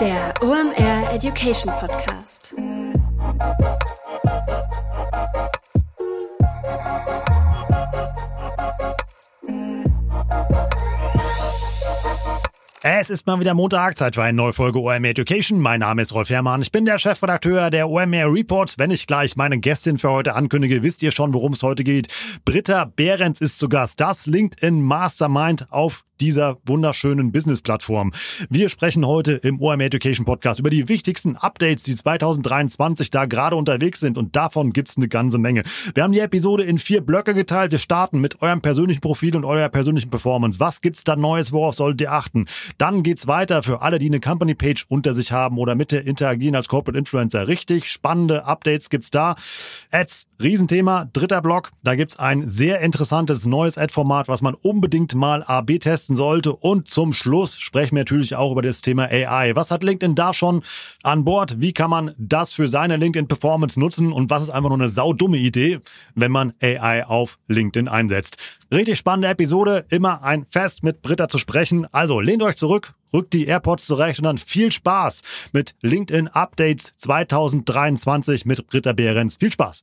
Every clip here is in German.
Der OMR Education Podcast. Es ist mal wieder Montag, Zeit für eine neue Folge OMR Education. Mein Name ist Rolf Herrmann. Ich bin der Chefredakteur der OMR Reports. Wenn ich gleich meine Gästin für heute ankündige, wisst ihr schon, worum es heute geht. Britta Behrens ist zu Gast. Das LinkedIn Mastermind auf dieser wunderschönen Business-Plattform. Wir sprechen heute im OM Education Podcast über die wichtigsten Updates, die 2023 da gerade unterwegs sind und davon gibt's eine ganze Menge. Wir haben die Episode in vier Blöcke geteilt. Wir starten mit eurem persönlichen Profil und eurer persönlichen Performance. Was gibt's da Neues? Worauf solltet ihr achten? Dann geht's weiter für alle, die eine Company-Page unter sich haben oder mit der interagieren als Corporate Influencer. Richtig spannende Updates gibt's da. Ads, Riesenthema. Dritter Block. Da gibt's ein sehr interessantes neues Ad-Format, was man unbedingt mal AB testen testen sollte. Und zum Schluss sprechen wir natürlich auch über das Thema AI. Was hat LinkedIn da schon an Bord? Wie kann man das für seine LinkedIn-Performance nutzen? Und was ist einfach nur eine saudumme Idee, wenn man AI auf LinkedIn einsetzt? Richtig spannende Episode. Immer ein Fest mit Britta zu sprechen. Also lehnt euch zurück, rückt die AirPods zurecht und dann viel Spaß mit LinkedIn Updates 2023 mit Britta Behrens. Viel Spaß!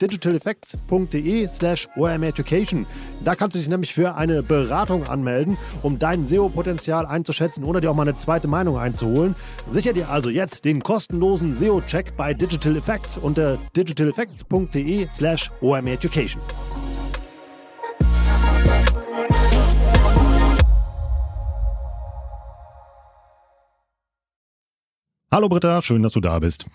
digitaleffects.de slash omeducation. Da kannst du dich nämlich für eine Beratung anmelden, um dein SEO-Potenzial einzuschätzen oder dir auch mal eine zweite Meinung einzuholen. Sicher dir also jetzt den kostenlosen SEO-Check bei Digital Effects unter digitaleffects.de slash omeducation. Hallo Britta, schön, dass du da bist.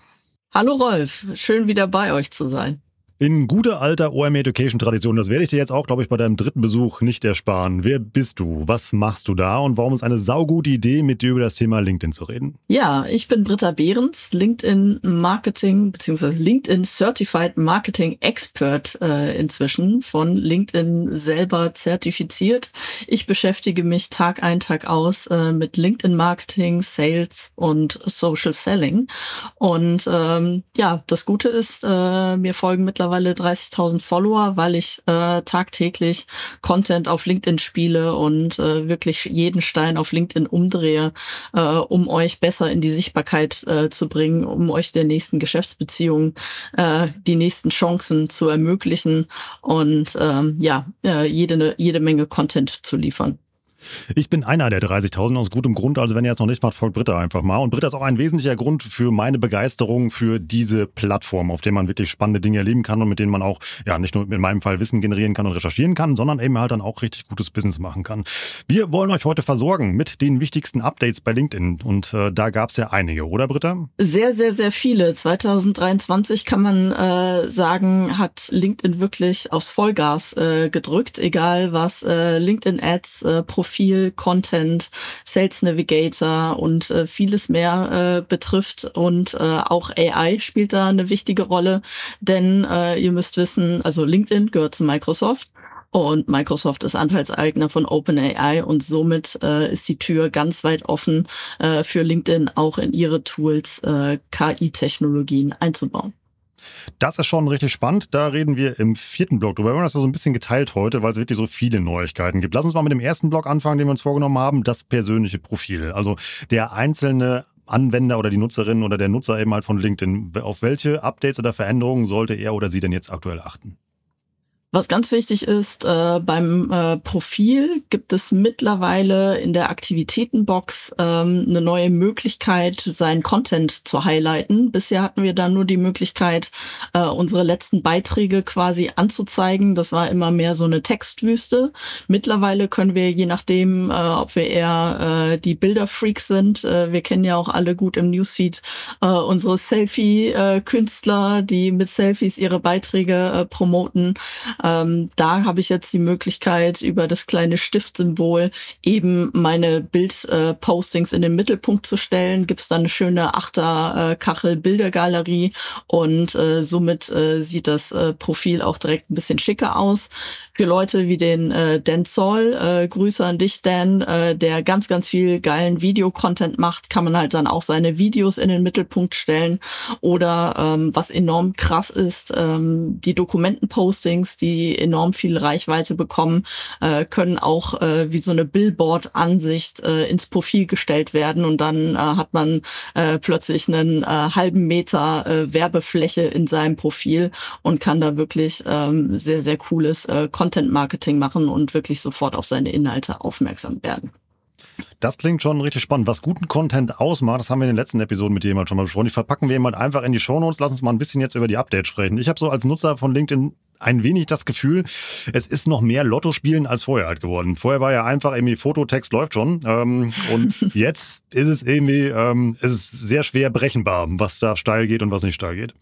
Hallo Rolf, schön wieder bei euch zu sein. In guter alter OM Education Tradition, das werde ich dir jetzt auch, glaube ich, bei deinem dritten Besuch nicht ersparen. Wer bist du? Was machst du da? Und warum ist eine saugute Idee, mit dir über das Thema LinkedIn zu reden? Ja, ich bin Britta Behrens, LinkedIn Marketing bzw. LinkedIn Certified Marketing Expert äh, inzwischen von LinkedIn selber zertifiziert. Ich beschäftige mich Tag ein, Tag aus äh, mit LinkedIn Marketing, Sales und Social Selling. Und ähm, ja, das Gute ist, äh, mir folgen mittlerweile mittlerweile 30.000 Follower, weil ich äh, tagtäglich Content auf LinkedIn spiele und äh, wirklich jeden Stein auf LinkedIn umdrehe, äh, um euch besser in die Sichtbarkeit äh, zu bringen, um euch der nächsten Geschäftsbeziehung äh, die nächsten Chancen zu ermöglichen und ähm, ja, äh, jede, jede Menge Content zu liefern. Ich bin einer der 30.000 aus gutem Grund. Also wenn ihr jetzt noch nicht macht, folgt Britta einfach mal. Und Britta ist auch ein wesentlicher Grund für meine Begeisterung für diese Plattform, auf der man wirklich spannende Dinge erleben kann und mit denen man auch, ja, nicht nur in meinem Fall Wissen generieren kann und recherchieren kann, sondern eben halt dann auch richtig gutes Business machen kann. Wir wollen euch heute versorgen mit den wichtigsten Updates bei LinkedIn. Und äh, da gab es ja einige, oder Britta? Sehr, sehr, sehr viele. 2023 kann man äh, sagen, hat LinkedIn wirklich aufs Vollgas äh, gedrückt, egal was äh, LinkedIn Ads, äh, Profil viel Content, Sales Navigator und äh, vieles mehr äh, betrifft. Und äh, auch AI spielt da eine wichtige Rolle, denn äh, ihr müsst wissen, also LinkedIn gehört zu Microsoft. Und Microsoft ist Anteilseigner von OpenAI und somit äh, ist die Tür ganz weit offen äh, für LinkedIn auch in ihre Tools äh, KI-Technologien einzubauen. Das ist schon richtig spannend. Da reden wir im vierten Blog drüber. Wir haben das so ein bisschen geteilt heute, weil es wirklich so viele Neuigkeiten gibt. Lass uns mal mit dem ersten Blog anfangen, den wir uns vorgenommen haben, das persönliche Profil. Also der einzelne Anwender oder die Nutzerin oder der Nutzer eben halt von LinkedIn. Auf welche Updates oder Veränderungen sollte er oder sie denn jetzt aktuell achten? Was ganz wichtig ist, äh, beim äh, Profil gibt es mittlerweile in der Aktivitätenbox ähm, eine neue Möglichkeit, seinen Content zu highlighten. Bisher hatten wir da nur die Möglichkeit, äh, unsere letzten Beiträge quasi anzuzeigen. Das war immer mehr so eine Textwüste. Mittlerweile können wir, je nachdem, äh, ob wir eher äh, die Bilderfreaks sind, äh, wir kennen ja auch alle gut im Newsfeed unsere Selfie-Künstler, die mit Selfies ihre Beiträge promoten ähm, da habe ich jetzt die Möglichkeit, über das kleine Stiftsymbol eben meine Bildpostings äh, in den Mittelpunkt zu stellen. Gibt es dann eine schöne Achterkachel-Bildergalerie und äh, somit äh, sieht das äh, Profil auch direkt ein bisschen schicker aus. Für Leute wie den äh, Dan Zoll, äh, Grüße an dich, Dan, äh, der ganz, ganz viel geilen Videocontent macht, kann man halt dann auch seine Videos in den Mittelpunkt stellen. Oder ähm, was enorm krass ist, ähm, die Dokumentenpostings, die die enorm viel Reichweite bekommen, äh, können auch äh, wie so eine Billboard-Ansicht äh, ins Profil gestellt werden und dann äh, hat man äh, plötzlich einen äh, halben Meter äh, Werbefläche in seinem Profil und kann da wirklich ähm, sehr, sehr cooles äh, Content-Marketing machen und wirklich sofort auf seine Inhalte aufmerksam werden. Das klingt schon richtig spannend. Was guten Content ausmacht, das haben wir in den letzten Episoden mit jemand schon mal besprochen. Die verpacken wir jemand einfach in die Shownotes. Lass uns mal ein bisschen jetzt über die Updates sprechen. Ich habe so als Nutzer von LinkedIn ein wenig das Gefühl, es ist noch mehr Lotto spielen als vorher halt geworden. Vorher war ja einfach irgendwie Fototext läuft schon. Ähm, und jetzt ist es irgendwie, ähm, es ist sehr schwer berechenbar, was da steil geht und was nicht steil geht.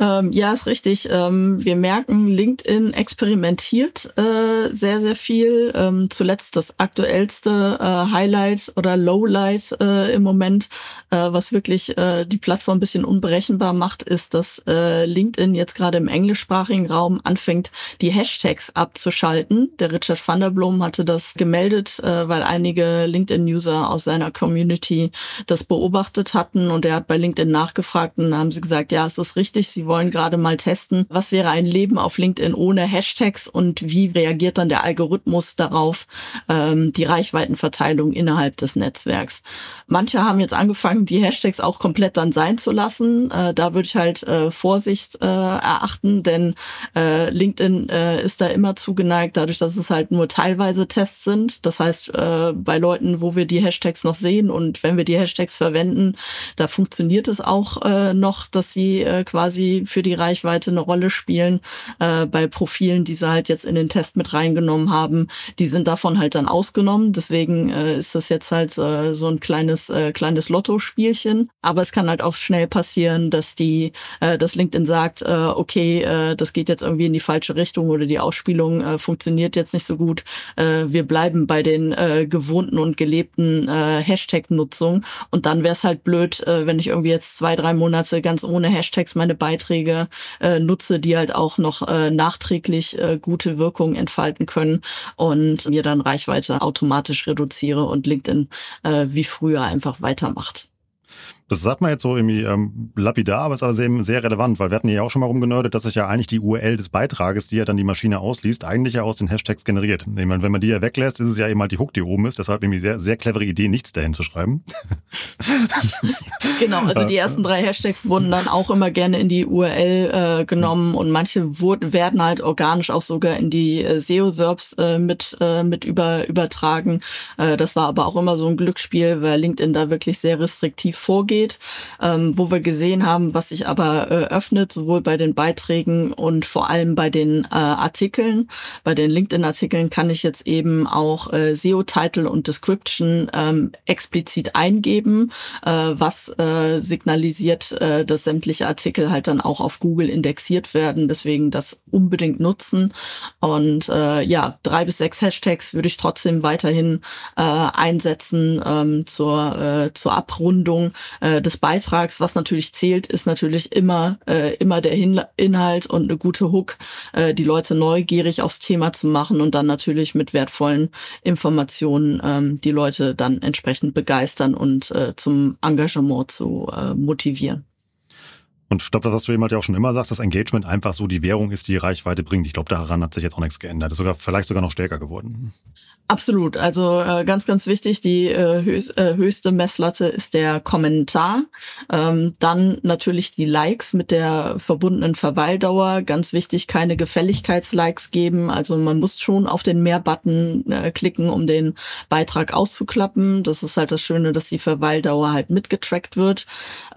Ähm, ja, ist richtig. Ähm, wir merken, LinkedIn experimentiert äh, sehr, sehr viel. Ähm, zuletzt das aktuellste äh, Highlight oder Lowlight äh, im Moment, äh, was wirklich äh, die Plattform ein bisschen unberechenbar macht, ist, dass äh, LinkedIn jetzt gerade im englischsprachigen Raum anfängt, die Hashtags abzuschalten. Der Richard van der Blom hatte das gemeldet, weil einige LinkedIn-User aus seiner Community das beobachtet hatten und er hat bei LinkedIn nachgefragt und haben sie gesagt, ja, es ist richtig, sie wollen gerade mal testen, was wäre ein Leben auf LinkedIn ohne Hashtags und wie reagiert dann der Algorithmus darauf, ähm, die Reichweitenverteilung innerhalb des Netzwerks. Manche haben jetzt angefangen, die Hashtags auch komplett dann sein zu lassen. Äh, da würde ich halt äh, Vorsicht äh, erachten, denn äh, LinkedIn äh, ist da immer zugeneigt, dadurch, dass es halt nur teilweise Tests sind. Das heißt, äh, bei Leuten, wo wir die Hashtags noch sehen und wenn wir die Hashtags verwenden, da funktioniert es auch äh, noch, dass sie äh, quasi für die Reichweite eine Rolle spielen. Äh, bei Profilen, die sie halt jetzt in den Test mit reingenommen haben, die sind davon halt dann ausgenommen. Deswegen äh, ist das jetzt halt äh, so ein kleines äh, kleines Lotto-Spielchen. Aber es kann halt auch schnell passieren, dass die, äh, dass LinkedIn sagt, äh, okay, äh, das geht jetzt irgendwie in die falsche Richtung oder die Ausspielung äh, funktioniert jetzt nicht so gut. Äh, wir bleiben bei den äh, gewohnten und gelebten äh, Hashtag-Nutzung. Und dann wäre es halt blöd, äh, wenn ich irgendwie jetzt zwei, drei Monate ganz ohne Hashtags meine Beiträge Beiträge äh, nutze, die halt auch noch äh, nachträglich äh, gute Wirkung entfalten können und mir dann Reichweite automatisch reduziere und LinkedIn äh, wie früher einfach weitermacht. Das sagt man jetzt so irgendwie ähm, lapidar, aber ist aber sehr, sehr relevant, weil wir hatten ja auch schon mal rumgenördet, dass sich ja eigentlich die URL des Beitrages, die ja dann die Maschine ausliest, eigentlich ja aus den Hashtags generiert. Ich meine, wenn man die ja weglässt, ist es ja eben halt die Hook, die oben ist. Deshalb irgendwie sehr, sehr clevere Idee, nichts dahin zu schreiben. genau, also die ersten drei Hashtags wurden dann auch immer gerne in die URL äh, genommen und manche wurden, werden halt organisch auch sogar in die äh, SEO-SERPs äh, mit, äh, mit über, übertragen. Äh, das war aber auch immer so ein Glücksspiel, weil LinkedIn da wirklich sehr restriktiv vorgeht geht, ähm, wo wir gesehen haben, was sich aber äh, öffnet, sowohl bei den Beiträgen und vor allem bei den äh, Artikeln. Bei den LinkedIn-Artikeln kann ich jetzt eben auch äh, SEO-Title und Description ähm, explizit eingeben, äh, was äh, signalisiert, äh, dass sämtliche Artikel halt dann auch auf Google indexiert werden. Deswegen das unbedingt nutzen. Und äh, ja, drei bis sechs Hashtags würde ich trotzdem weiterhin äh, einsetzen ähm, zur, äh, zur Abrundung äh, des Beitrags. Was natürlich zählt, ist natürlich immer, äh, immer der Hin Inhalt und eine gute Hook, äh, die Leute neugierig aufs Thema zu machen und dann natürlich mit wertvollen Informationen ähm, die Leute dann entsprechend begeistern und äh, zum Engagement zu äh, motivieren. Und ich glaube, das, was du eben halt ja auch schon immer sagst, dass Engagement einfach so die Währung ist, die Reichweite bringt. Ich glaube, daran hat sich jetzt auch nichts geändert. Ist sogar vielleicht sogar noch stärker geworden. Absolut. Also äh, ganz, ganz wichtig, die äh, höchst, äh, höchste Messlatte ist der Kommentar. Ähm, dann natürlich die Likes mit der verbundenen Verweildauer. Ganz wichtig, keine Gefälligkeitslikes geben. Also man muss schon auf den Mehr-Button äh, klicken, um den Beitrag auszuklappen. Das ist halt das Schöne, dass die Verweildauer halt mitgetrackt wird.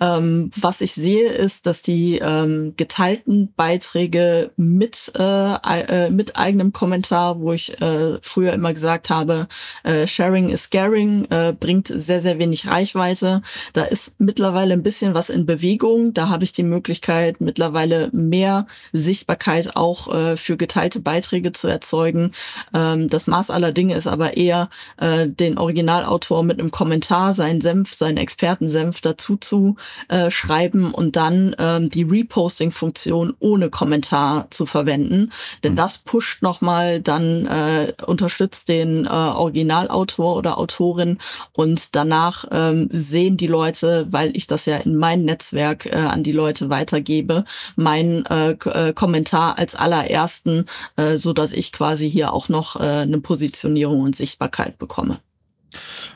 Ähm, was ich sehe, ist, dass die ähm, geteilten Beiträge mit, äh, äh, mit eigenem Kommentar, wo ich äh, früher immer gesagt gesagt habe, äh, Sharing is Caring äh, bringt sehr, sehr wenig Reichweite. Da ist mittlerweile ein bisschen was in Bewegung. Da habe ich die Möglichkeit, mittlerweile mehr Sichtbarkeit auch äh, für geteilte Beiträge zu erzeugen. Ähm, das Maß aller Dinge ist aber eher, äh, den Originalautor mit einem Kommentar, seinen Senf, seinen Expertensenf dazu zu äh, schreiben und dann ähm, die Reposting-Funktion ohne Kommentar zu verwenden. Denn mhm. das pusht nochmal, dann äh, unterstützt den äh, Originalautor oder Autorin und danach ähm, sehen die Leute, weil ich das ja in mein Netzwerk äh, an die Leute weitergebe, meinen äh, äh, Kommentar als allerersten, äh, so dass ich quasi hier auch noch äh, eine Positionierung und Sichtbarkeit bekomme.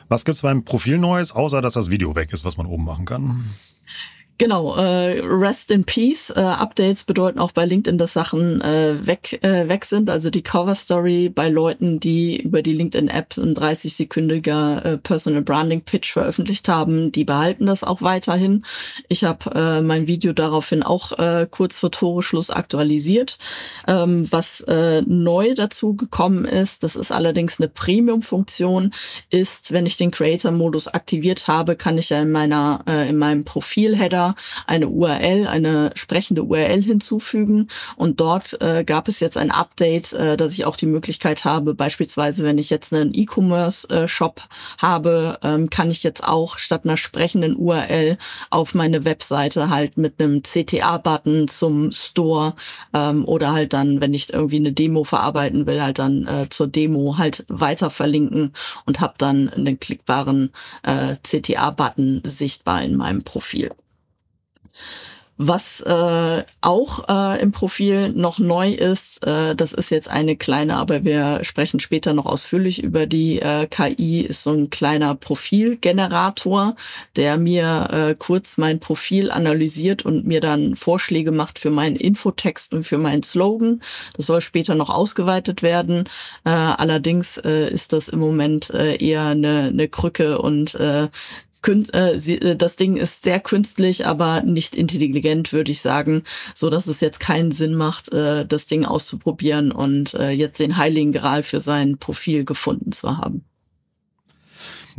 Was gibt's beim Profil Neues, außer dass das Video weg ist, was man oben machen kann? Genau, äh, Rest in Peace. Äh, Updates bedeuten auch bei LinkedIn, dass Sachen äh, weg, äh, weg sind. Also die Cover Story bei Leuten, die über die LinkedIn-App ein 30-sekündiger äh, Personal Branding Pitch veröffentlicht haben, die behalten das auch weiterhin. Ich habe äh, mein Video daraufhin auch äh, kurz vor Toreschluss aktualisiert. Ähm, was äh, neu dazu gekommen ist, das ist allerdings eine Premium-Funktion, ist, wenn ich den Creator-Modus aktiviert habe, kann ich ja in meiner äh, in meinem Profil-Header eine URL, eine sprechende URL hinzufügen. Und dort äh, gab es jetzt ein Update, äh, dass ich auch die Möglichkeit habe, beispielsweise, wenn ich jetzt einen E-Commerce-Shop habe, ähm, kann ich jetzt auch statt einer sprechenden URL auf meine Webseite halt mit einem CTA-Button zum Store ähm, oder halt dann, wenn ich irgendwie eine Demo verarbeiten will, halt dann äh, zur Demo halt weiter verlinken und habe dann einen klickbaren äh, CTA-Button sichtbar in meinem Profil. Was äh, auch äh, im Profil noch neu ist, äh, das ist jetzt eine kleine, aber wir sprechen später noch ausführlich über die äh, KI, ist so ein kleiner Profilgenerator, der mir äh, kurz mein Profil analysiert und mir dann Vorschläge macht für meinen Infotext und für meinen Slogan. Das soll später noch ausgeweitet werden. Äh, allerdings äh, ist das im Moment äh, eher eine, eine Krücke und äh, äh, äh, das Ding ist sehr künstlich, aber nicht intelligent, würde ich sagen, so dass es jetzt keinen Sinn macht, äh, das Ding auszuprobieren und jetzt den Heiligen Gral für sein Profil gefunden zu haben.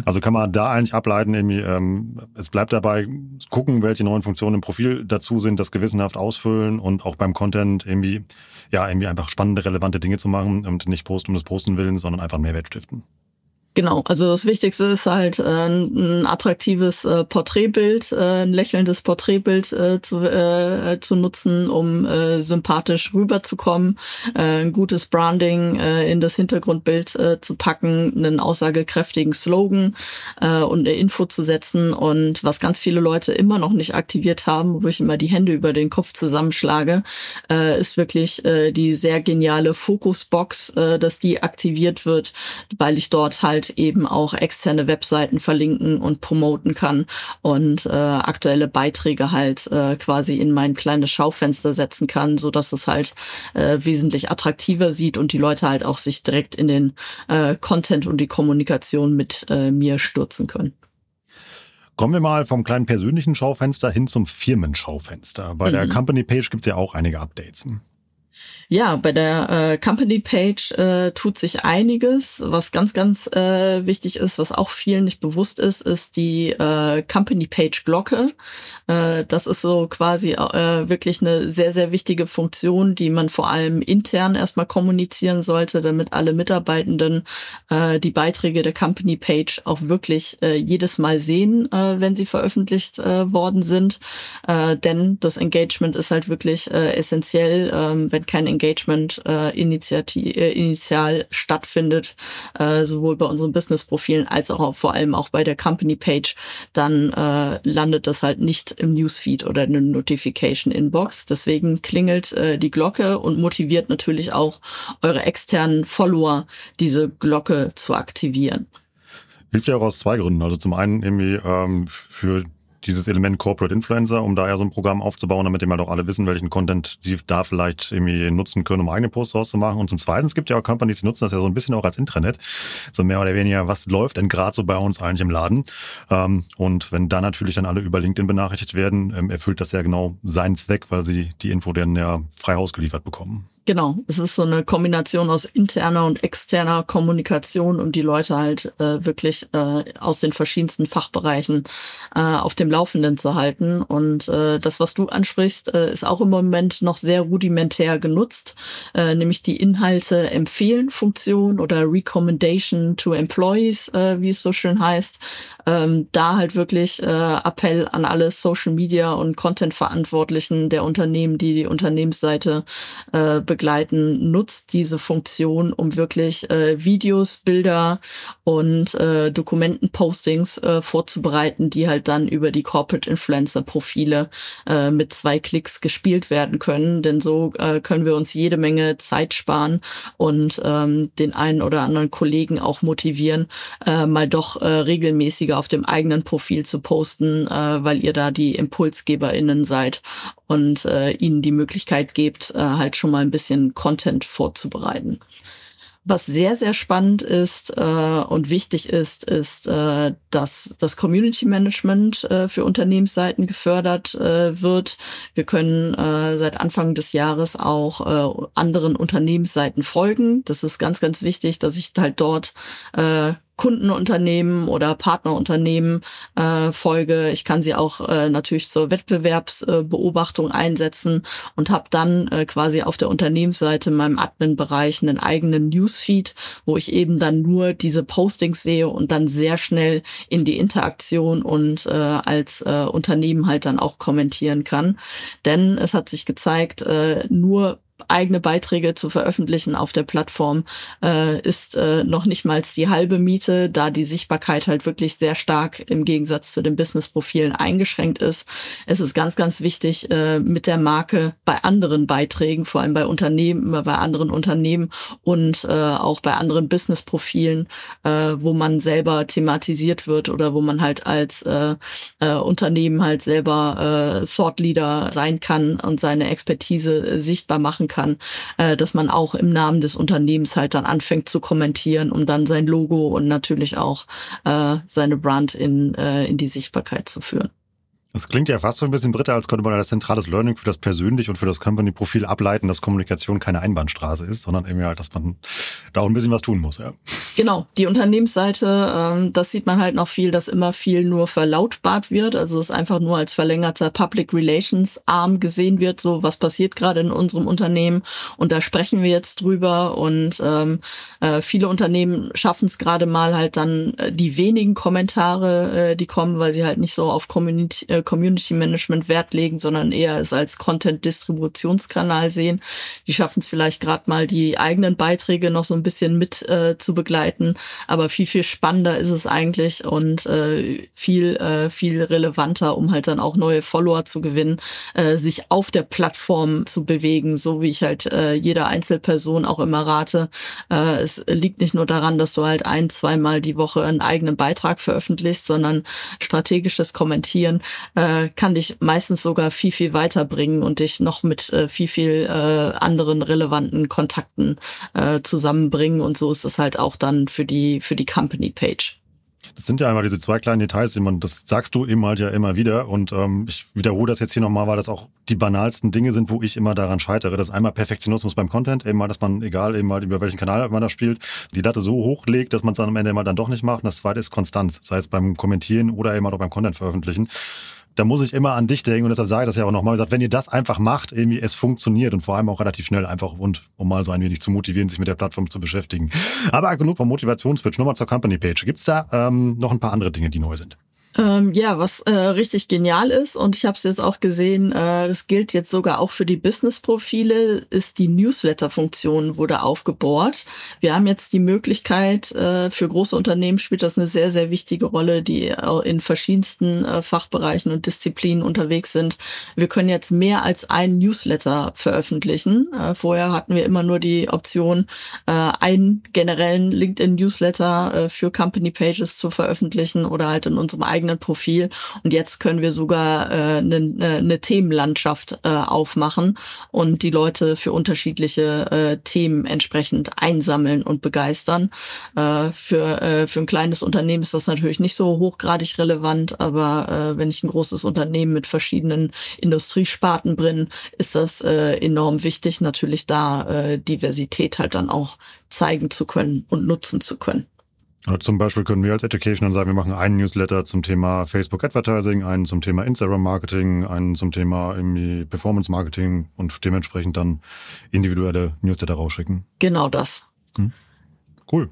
Also kann man da eigentlich ableiten, irgendwie, ähm, es bleibt dabei, gucken, welche neuen Funktionen im Profil dazu sind, das gewissenhaft ausfüllen und auch beim Content irgendwie, ja, irgendwie einfach spannende, relevante Dinge zu machen und nicht posten um des Posten willen, sondern einfach Mehrwert stiften. Genau, also das Wichtigste ist halt äh, ein attraktives äh, Porträtbild, äh, ein lächelndes Porträtbild äh, zu, äh, zu nutzen, um äh, sympathisch rüberzukommen, äh, ein gutes Branding äh, in das Hintergrundbild äh, zu packen, einen aussagekräftigen Slogan äh, und eine Info zu setzen. Und was ganz viele Leute immer noch nicht aktiviert haben, wo ich immer die Hände über den Kopf zusammenschlage, äh, ist wirklich äh, die sehr geniale Fokusbox, äh, dass die aktiviert wird, weil ich dort halt halt eben auch externe Webseiten verlinken und promoten kann und äh, aktuelle Beiträge halt äh, quasi in mein kleines Schaufenster setzen kann, so dass es halt äh, wesentlich attraktiver sieht und die Leute halt auch sich direkt in den äh, Content und die Kommunikation mit äh, mir stürzen können. Kommen wir mal vom kleinen persönlichen Schaufenster hin zum Firmenschaufenster. Bei mhm. der Company Page gibt es ja auch einige Updates. Ja, bei der äh, Company Page äh, tut sich einiges. Was ganz, ganz äh, wichtig ist, was auch vielen nicht bewusst ist, ist die äh, Company Page Glocke. Äh, das ist so quasi äh, wirklich eine sehr, sehr wichtige Funktion, die man vor allem intern erstmal kommunizieren sollte, damit alle Mitarbeitenden äh, die Beiträge der Company Page auch wirklich äh, jedes Mal sehen, äh, wenn sie veröffentlicht äh, worden sind. Äh, denn das Engagement ist halt wirklich äh, essentiell, äh, wenn kein Engagement äh, initiativ, äh, initial stattfindet, äh, sowohl bei unseren Business-Profilen als auch vor allem auch bei der Company-Page, dann äh, landet das halt nicht im Newsfeed oder in der Notification-Inbox. Deswegen klingelt äh, die Glocke und motiviert natürlich auch eure externen Follower, diese Glocke zu aktivieren. Hilft ja auch aus zwei Gründen. Also zum einen irgendwie ähm, für dieses Element Corporate Influencer, um da ja so ein Programm aufzubauen, damit immer doch alle wissen, welchen Content sie da vielleicht irgendwie nutzen können, um eigene Posts rauszumachen. Und zum Zweiten, es gibt ja auch Companies, die nutzen das ja so ein bisschen auch als Intranet. So mehr oder weniger, was läuft denn gerade so bei uns eigentlich im Laden? Ähm, und wenn da natürlich dann alle über LinkedIn benachrichtigt werden, ähm, erfüllt das ja genau seinen Zweck, weil sie die Info dann ja frei ausgeliefert bekommen. Genau, es ist so eine Kombination aus interner und externer Kommunikation, um die Leute halt äh, wirklich äh, aus den verschiedensten Fachbereichen äh, auf dem Laufenden zu halten. Und äh, das, was du ansprichst, äh, ist auch im Moment noch sehr rudimentär genutzt, äh, nämlich die Inhalte empfehlen Funktion oder Recommendation to Employees, äh, wie es so schön heißt. Ähm, da halt wirklich äh, Appell an alle Social Media und Content Verantwortlichen der Unternehmen, die die Unternehmensseite äh, begleiten, nutzt diese Funktion, um wirklich äh, Videos, Bilder und äh, Dokumentenpostings äh, vorzubereiten, die halt dann über die Corporate Influencer Profile äh, mit zwei Klicks gespielt werden können. Denn so äh, können wir uns jede Menge Zeit sparen und ähm, den einen oder anderen Kollegen auch motivieren, äh, mal doch äh, regelmäßiger auf dem eigenen Profil zu posten, äh, weil ihr da die ImpulsgeberInnen seid und äh, ihnen die Möglichkeit gebt, äh, halt schon mal ein bisschen Content vorzubereiten. Was sehr, sehr spannend ist äh, und wichtig ist, ist, äh, dass das Community Management äh, für Unternehmensseiten gefördert äh, wird. Wir können äh, seit Anfang des Jahres auch äh, anderen Unternehmensseiten folgen. Das ist ganz, ganz wichtig, dass ich halt dort äh, Kundenunternehmen oder Partnerunternehmen äh, folge. Ich kann sie auch äh, natürlich zur Wettbewerbsbeobachtung äh, einsetzen und habe dann äh, quasi auf der Unternehmensseite in meinem Admin-Bereich einen eigenen Newsfeed, wo ich eben dann nur diese Postings sehe und dann sehr schnell in die Interaktion und äh, als äh, Unternehmen halt dann auch kommentieren kann. Denn es hat sich gezeigt, äh, nur eigene Beiträge zu veröffentlichen auf der Plattform äh, ist äh, noch nicht mal die halbe Miete, da die Sichtbarkeit halt wirklich sehr stark im Gegensatz zu den Business-Profilen eingeschränkt ist. Es ist ganz, ganz wichtig, äh, mit der Marke bei anderen Beiträgen, vor allem bei Unternehmen, bei anderen Unternehmen und äh, auch bei anderen Business-Profilen, äh, wo man selber thematisiert wird oder wo man halt als äh, äh, Unternehmen halt selber äh, Thought Leader sein kann und seine Expertise sichtbar machen kann, äh, dass man auch im Namen des Unternehmens halt dann anfängt zu kommentieren, um dann sein Logo und natürlich auch äh, seine Brand in, äh, in die Sichtbarkeit zu führen. Das klingt ja fast so ein bisschen Britta, als könnte man das zentrales Learning für das persönlich und für das Company-Profil ableiten, dass Kommunikation keine Einbahnstraße ist, sondern eben halt, dass man da auch ein bisschen was tun muss. Ja. Genau, die Unternehmensseite, ähm, das sieht man halt noch viel, dass immer viel nur verlautbart wird, also es einfach nur als verlängerter Public Relations Arm gesehen wird, so was passiert gerade in unserem Unternehmen und da sprechen wir jetzt drüber und ähm, äh, viele Unternehmen schaffen es gerade mal halt dann äh, die wenigen Kommentare, äh, die kommen, weil sie halt nicht so auf Community Community Management Wert legen, sondern eher es als Content-Distributionskanal sehen. Die schaffen es vielleicht gerade mal, die eigenen Beiträge noch so ein bisschen mit äh, zu begleiten. Aber viel, viel spannender ist es eigentlich und äh, viel, äh, viel relevanter, um halt dann auch neue Follower zu gewinnen, äh, sich auf der Plattform zu bewegen, so wie ich halt äh, jeder Einzelperson auch immer rate. Äh, es liegt nicht nur daran, dass du halt ein, zweimal die Woche einen eigenen Beitrag veröffentlichst, sondern strategisches Kommentieren äh, kann dich meistens sogar viel, viel weiterbringen und dich noch mit äh, viel, viel äh, anderen relevanten Kontakten äh, zusammenbringen. Und so ist es halt auch dann für die, für die Company Page. Das sind ja einmal diese zwei kleinen Details, die man, das sagst du eben halt ja immer wieder. Und ähm, ich wiederhole das jetzt hier nochmal, weil das auch die banalsten Dinge sind, wo ich immer daran scheitere. Das ist einmal Perfektionismus beim Content, eben mal, dass man, egal eben mal über welchen Kanal man da spielt, die Latte so hochlegt, dass man es dann am Ende mal dann doch nicht macht. Und das zweite ist Konstanz, sei es beim Kommentieren oder eben auch beim Content veröffentlichen da muss ich immer an dich denken und deshalb sage ich das ja auch nochmal. Wenn ihr das einfach macht, irgendwie es funktioniert und vor allem auch relativ schnell einfach und um mal so ein wenig zu motivieren, sich mit der Plattform zu beschäftigen. Aber genug vom Motivationsswitch. Nochmal zur Company Page. Gibt's da ähm, noch ein paar andere Dinge, die neu sind? Ähm, ja, was äh, richtig genial ist, und ich habe es jetzt auch gesehen, äh, das gilt jetzt sogar auch für die Business-Profile, ist die Newsletter-Funktion wurde aufgebohrt. Wir haben jetzt die Möglichkeit, äh, für große Unternehmen spielt das eine sehr, sehr wichtige Rolle, die in verschiedensten äh, Fachbereichen und Disziplinen unterwegs sind. Wir können jetzt mehr als ein Newsletter veröffentlichen. Äh, vorher hatten wir immer nur die Option, äh, einen generellen LinkedIn-Newsletter äh, für Company Pages zu veröffentlichen oder halt in unserem eigenen eigenen Profil. Und jetzt können wir sogar äh, eine, eine Themenlandschaft äh, aufmachen und die Leute für unterschiedliche äh, Themen entsprechend einsammeln und begeistern. Äh, für, äh, für ein kleines Unternehmen ist das natürlich nicht so hochgradig relevant, aber äh, wenn ich ein großes Unternehmen mit verschiedenen Industriesparten bin, ist das äh, enorm wichtig, natürlich da äh, Diversität halt dann auch zeigen zu können und nutzen zu können. Also zum Beispiel können wir als Education dann sagen, wir machen einen Newsletter zum Thema Facebook Advertising, einen zum Thema Instagram Marketing, einen zum Thema irgendwie Performance Marketing und dementsprechend dann individuelle Newsletter rausschicken. Genau das. Hm. Cool.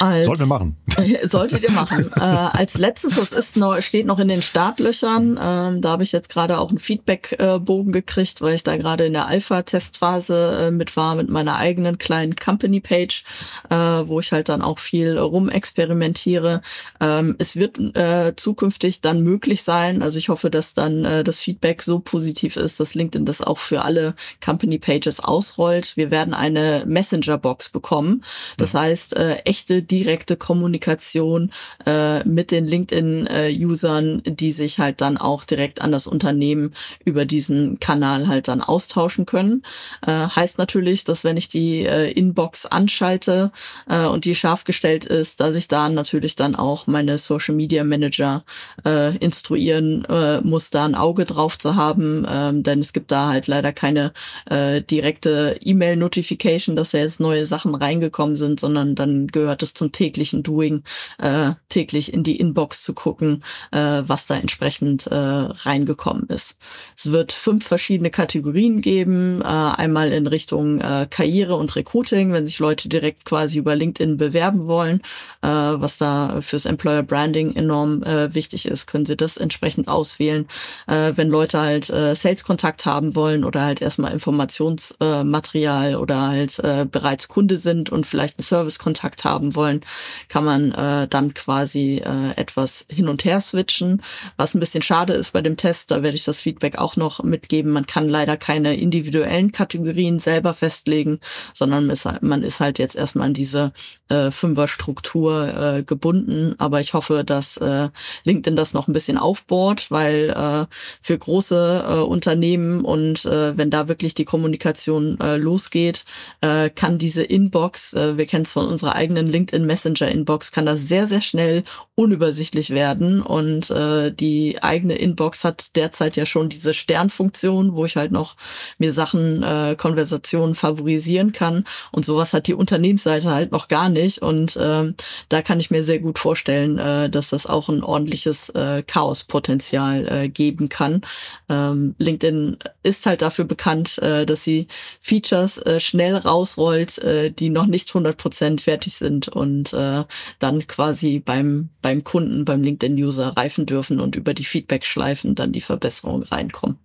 Als, Sollten wir machen. Solltet ihr machen. äh, als letztes, das ist noch, steht noch in den Startlöchern. Ähm, da habe ich jetzt gerade auch einen Feedback-Bogen gekriegt, weil ich da gerade in der Alpha-Testphase äh, mit war, mit meiner eigenen kleinen Company-Page, äh, wo ich halt dann auch viel rumexperimentiere. Ähm, es wird äh, zukünftig dann möglich sein, also ich hoffe, dass dann äh, das Feedback so positiv ist, dass LinkedIn das auch für alle Company-Pages ausrollt. Wir werden eine Messenger-Box bekommen. Das ja. heißt, äh, echte direkte Kommunikation äh, mit den LinkedIn-Usern, die sich halt dann auch direkt an das Unternehmen über diesen Kanal halt dann austauschen können. Äh, heißt natürlich, dass wenn ich die äh, Inbox anschalte äh, und die scharf gestellt ist, dass ich da natürlich dann auch meine Social Media Manager äh, instruieren äh, muss, da ein Auge drauf zu haben, ähm, denn es gibt da halt leider keine äh, direkte E-Mail-Notification, dass da jetzt neue Sachen reingekommen sind, sondern dann gehört es zum täglichen Doing, äh, täglich in die Inbox zu gucken, äh, was da entsprechend äh, reingekommen ist. Es wird fünf verschiedene Kategorien geben, äh, einmal in Richtung äh, Karriere und Recruiting, wenn sich Leute direkt quasi über LinkedIn bewerben wollen, äh, was da fürs Employer Branding enorm äh, wichtig ist, können sie das entsprechend auswählen. Äh, wenn Leute halt äh, Sales-Kontakt haben wollen oder halt erstmal Informationsmaterial äh, oder halt äh, bereits Kunde sind und vielleicht einen Service-Kontakt haben wollen, wollen, kann man äh, dann quasi äh, etwas hin und her switchen. Was ein bisschen schade ist bei dem Test, da werde ich das Feedback auch noch mitgeben. Man kann leider keine individuellen Kategorien selber festlegen, sondern man ist halt jetzt erstmal an diese äh, Fünfer-Struktur äh, gebunden. Aber ich hoffe, dass äh, LinkedIn das noch ein bisschen aufbohrt, weil äh, für große äh, Unternehmen und äh, wenn da wirklich die Kommunikation äh, losgeht, äh, kann diese Inbox, äh, wir kennen es von unserer eigenen LinkedIn Messenger-Inbox kann das sehr, sehr schnell unübersichtlich werden. Und äh, die eigene Inbox hat derzeit ja schon diese Sternfunktion, wo ich halt noch mir Sachen, äh, Konversationen favorisieren kann. Und sowas hat die Unternehmensseite halt noch gar nicht. Und äh, da kann ich mir sehr gut vorstellen, äh, dass das auch ein ordentliches äh, Chaospotenzial äh, geben kann. Ähm, LinkedIn ist halt dafür bekannt, äh, dass sie Features äh, schnell rausrollt, äh, die noch nicht 100% fertig sind und äh, dann quasi beim, beim Kunden, beim LinkedIn-User reifen dürfen und über die Feedback-Schleifen dann die Verbesserungen reinkommen.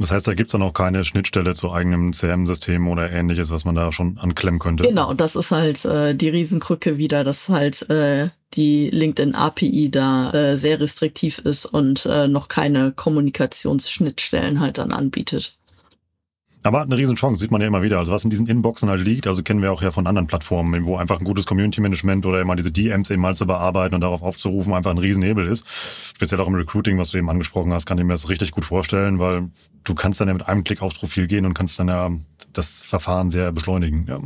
Das heißt, da gibt's dann auch keine Schnittstelle zu eigenem CRM-System oder ähnliches, was man da schon anklemmen könnte. Genau, das ist halt äh, die Riesenkrücke wieder, dass halt äh, die LinkedIn API da äh, sehr restriktiv ist und äh, noch keine Kommunikationsschnittstellen halt dann anbietet. Aber eine Riesenchance, sieht man ja immer wieder. Also was in diesen Inboxen halt liegt, also kennen wir auch ja von anderen Plattformen, wo einfach ein gutes Community-Management oder immer diese DMs eben mal zu bearbeiten und darauf aufzurufen, einfach ein Riesenhebel ist. Speziell auch im Recruiting, was du eben angesprochen hast, kann ich mir das richtig gut vorstellen, weil du kannst dann ja mit einem Klick aufs Profil gehen und kannst dann ja das Verfahren sehr beschleunigen. Ja.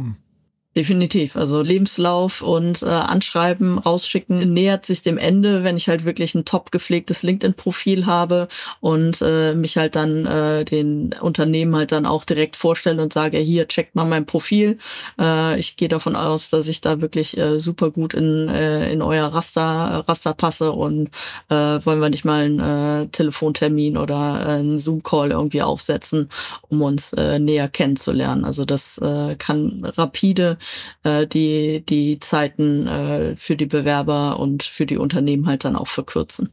Definitiv. Also Lebenslauf und äh, Anschreiben rausschicken nähert sich dem Ende, wenn ich halt wirklich ein top gepflegtes LinkedIn-Profil habe und äh, mich halt dann äh, den Unternehmen halt dann auch direkt vorstelle und sage, hier, checkt mal mein Profil. Äh, ich gehe davon aus, dass ich da wirklich äh, super gut in, äh, in euer Raster, Raster passe und äh, wollen wir nicht mal einen äh, Telefontermin oder äh, einen Zoom-Call irgendwie aufsetzen, um uns äh, näher kennenzulernen. Also das äh, kann rapide äh, die, die Zeiten äh, für die Bewerber und für die Unternehmen halt dann auch verkürzen.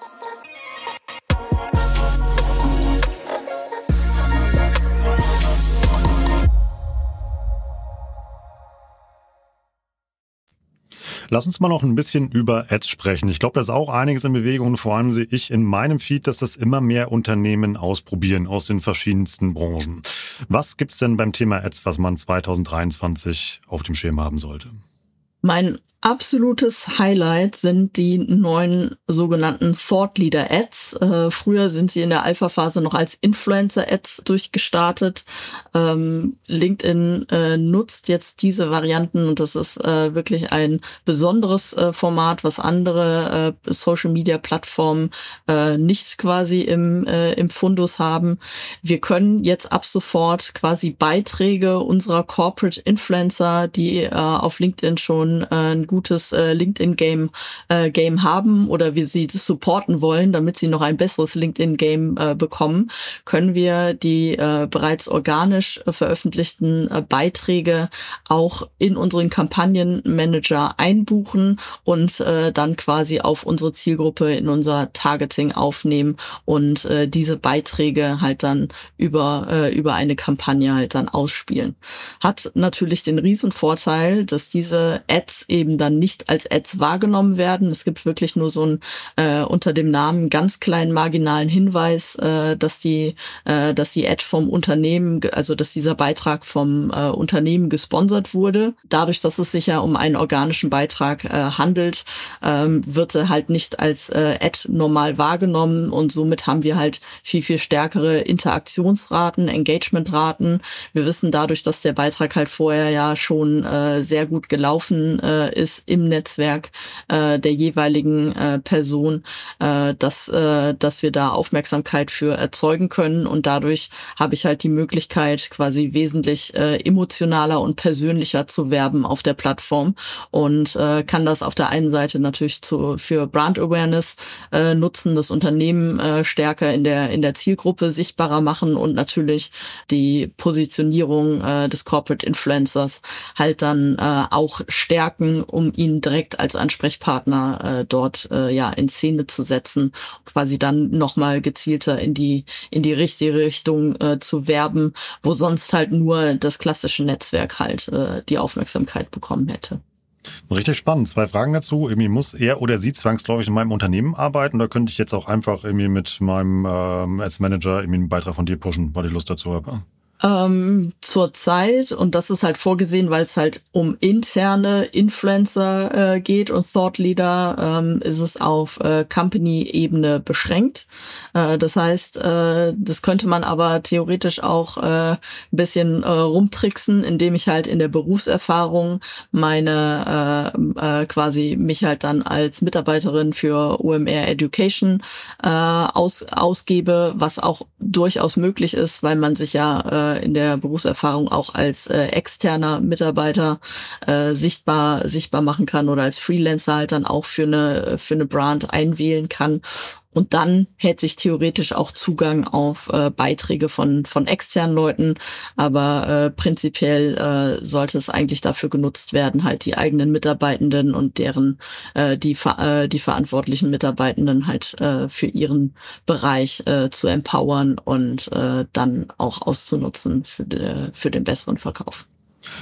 Lass uns mal noch ein bisschen über Ads sprechen. Ich glaube, da ist auch einiges in Bewegung und vor allem sehe ich in meinem Feed, dass das immer mehr Unternehmen ausprobieren aus den verschiedensten Branchen. Was gibt's denn beim Thema Ads, was man 2023 auf dem Schirm haben sollte? Mein absolutes Highlight sind die neuen sogenannten Thought Leader Ads. Äh, früher sind sie in der Alpha-Phase noch als Influencer Ads durchgestartet. Ähm, LinkedIn äh, nutzt jetzt diese Varianten und das ist äh, wirklich ein besonderes äh, Format, was andere äh, Social Media Plattformen äh, nicht quasi im, im Fundus haben. Wir können jetzt ab sofort quasi Beiträge unserer Corporate Influencer, die auf LinkedIn schon gutes äh, LinkedIn-Game äh, Game haben oder wir sie supporten wollen, damit sie noch ein besseres LinkedIn-Game äh, bekommen, können wir die äh, bereits organisch äh, veröffentlichten äh, Beiträge auch in unseren Kampagnenmanager einbuchen und äh, dann quasi auf unsere Zielgruppe in unser Targeting aufnehmen und äh, diese Beiträge halt dann über, äh, über eine Kampagne halt dann ausspielen. Hat natürlich den Riesenvorteil, dass diese Ads eben dann nicht als Ads wahrgenommen werden. Es gibt wirklich nur so ein äh, unter dem Namen ganz kleinen marginalen Hinweis, äh, dass die, äh, dass die Ad vom Unternehmen, also dass dieser Beitrag vom äh, Unternehmen gesponsert wurde. Dadurch, dass es sich ja um einen organischen Beitrag äh, handelt, ähm, wird er halt nicht als äh, Ad normal wahrgenommen und somit haben wir halt viel, viel stärkere Interaktionsraten, Engagementraten. Wir wissen dadurch, dass der Beitrag halt vorher ja schon äh, sehr gut gelaufen äh, ist, ist im Netzwerk äh, der jeweiligen äh, Person, äh, dass, äh, dass wir da Aufmerksamkeit für erzeugen können. Und dadurch habe ich halt die Möglichkeit, quasi wesentlich äh, emotionaler und persönlicher zu werben auf der Plattform und äh, kann das auf der einen Seite natürlich zu, für Brand Awareness äh, nutzen, das Unternehmen äh, stärker in der, in der Zielgruppe sichtbarer machen und natürlich die Positionierung äh, des Corporate Influencers halt dann äh, auch stärken, um um ihn direkt als Ansprechpartner äh, dort äh, ja in Szene zu setzen, quasi dann nochmal gezielter in die in die richtige Richtung äh, zu werben, wo sonst halt nur das klassische Netzwerk halt äh, die Aufmerksamkeit bekommen hätte. Richtig spannend. Zwei Fragen dazu. Irgendwie muss er oder sie zwangsläufig in meinem Unternehmen arbeiten oder könnte ich jetzt auch einfach irgendwie mit meinem ähm, als Manager irgendwie einen Beitrag von dir pushen, weil ich Lust dazu habe? Ähm, zur Zeit und das ist halt vorgesehen, weil es halt um interne Influencer äh, geht und Thought Leader ähm, ist es auf äh, Company-Ebene beschränkt. Äh, das heißt, äh, das könnte man aber theoretisch auch äh, ein bisschen äh, rumtricksen, indem ich halt in der Berufserfahrung meine äh, äh, quasi mich halt dann als Mitarbeiterin für OMR Education äh, aus, ausgebe, was auch durchaus möglich ist, weil man sich ja äh, in der Berufserfahrung auch als äh, externer Mitarbeiter äh, sichtbar sichtbar machen kann oder als Freelancer halt dann auch für eine für eine Brand einwählen kann und dann hätte ich theoretisch auch Zugang auf äh, Beiträge von, von externen Leuten. Aber äh, prinzipiell äh, sollte es eigentlich dafür genutzt werden, halt die eigenen Mitarbeitenden und deren, äh, die, äh, die verantwortlichen Mitarbeitenden halt äh, für ihren Bereich äh, zu empowern und äh, dann auch auszunutzen für, de, für den besseren Verkauf.